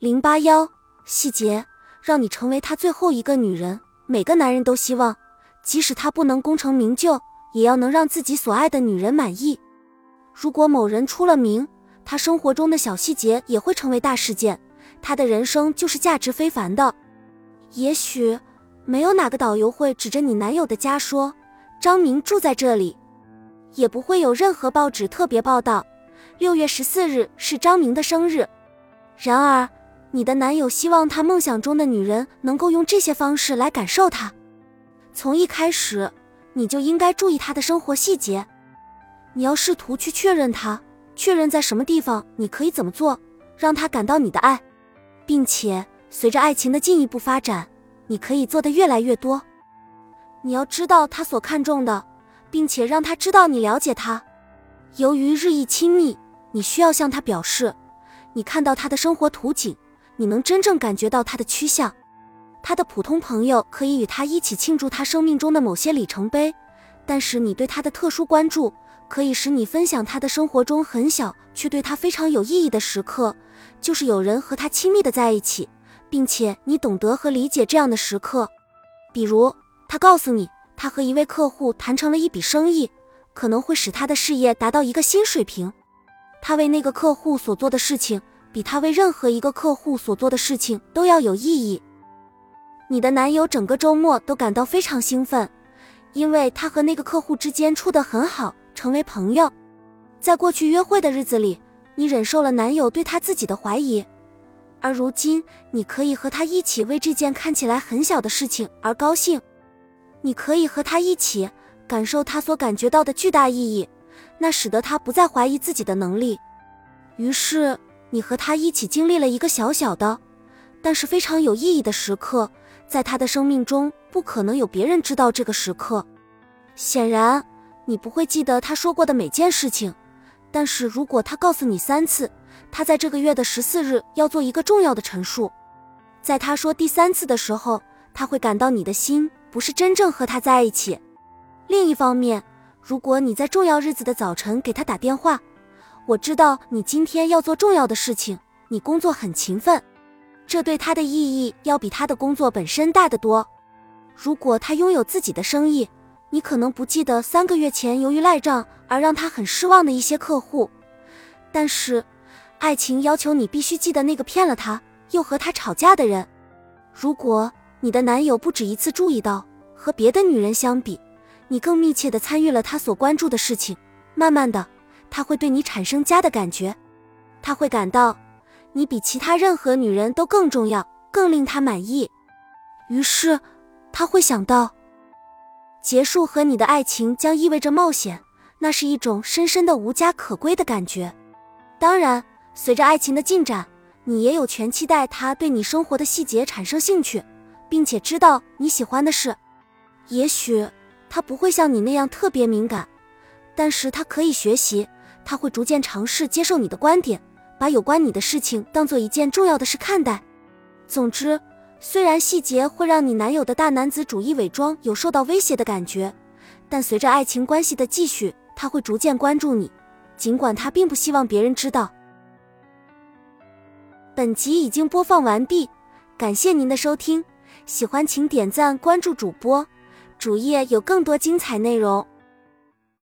零八幺细节，让你成为他最后一个女人。每个男人都希望，即使他不能功成名就，也要能让自己所爱的女人满意。如果某人出了名，他生活中的小细节也会成为大事件，他的人生就是价值非凡的。也许没有哪个导游会指着你男友的家说张明住在这里，也不会有任何报纸特别报道六月十四日是张明的生日。然而。你的男友希望他梦想中的女人能够用这些方式来感受他。从一开始，你就应该注意他的生活细节。你要试图去确认他，确认在什么地方你可以怎么做，让他感到你的爱，并且随着爱情的进一步发展，你可以做的越来越多。你要知道他所看重的，并且让他知道你了解他。由于日益亲密，你需要向他表示，你看到他的生活图景。你能真正感觉到他的趋向，他的普通朋友可以与他一起庆祝他生命中的某些里程碑，但是你对他的特殊关注可以使你分享他的生活中很小却对他非常有意义的时刻，就是有人和他亲密的在一起，并且你懂得和理解这样的时刻，比如他告诉你他和一位客户谈成了一笔生意，可能会使他的事业达到一个新水平，他为那个客户所做的事情。比他为任何一个客户所做的事情都要有意义。你的男友整个周末都感到非常兴奋，因为他和那个客户之间处得很好，成为朋友。在过去约会的日子里，你忍受了男友对他自己的怀疑，而如今你可以和他一起为这件看起来很小的事情而高兴。你可以和他一起感受他所感觉到的巨大意义，那使得他不再怀疑自己的能力。于是。你和他一起经历了一个小小的，但是非常有意义的时刻，在他的生命中不可能有别人知道这个时刻。显然，你不会记得他说过的每件事情，但是如果他告诉你三次，他在这个月的十四日要做一个重要的陈述，在他说第三次的时候，他会感到你的心不是真正和他在一起。另一方面，如果你在重要日子的早晨给他打电话，我知道你今天要做重要的事情，你工作很勤奋，这对他的意义要比他的工作本身大得多。如果他拥有自己的生意，你可能不记得三个月前由于赖账而让他很失望的一些客户，但是爱情要求你必须记得那个骗了他又和他吵架的人。如果你的男友不止一次注意到和别的女人相比，你更密切地参与了他所关注的事情，慢慢的。他会对你产生家的感觉，他会感到你比其他任何女人都更重要，更令他满意。于是，他会想到，结束和你的爱情将意味着冒险，那是一种深深的无家可归的感觉。当然，随着爱情的进展，你也有权期待他对你生活的细节产生兴趣，并且知道你喜欢的事。也许他不会像你那样特别敏感，但是他可以学习。他会逐渐尝试接受你的观点，把有关你的事情当做一件重要的事看待。总之，虽然细节会让你男友的大男子主义伪装有受到威胁的感觉，但随着爱情关系的继续，他会逐渐关注你，尽管他并不希望别人知道。本集已经播放完毕，感谢您的收听，喜欢请点赞关注主播，主页有更多精彩内容。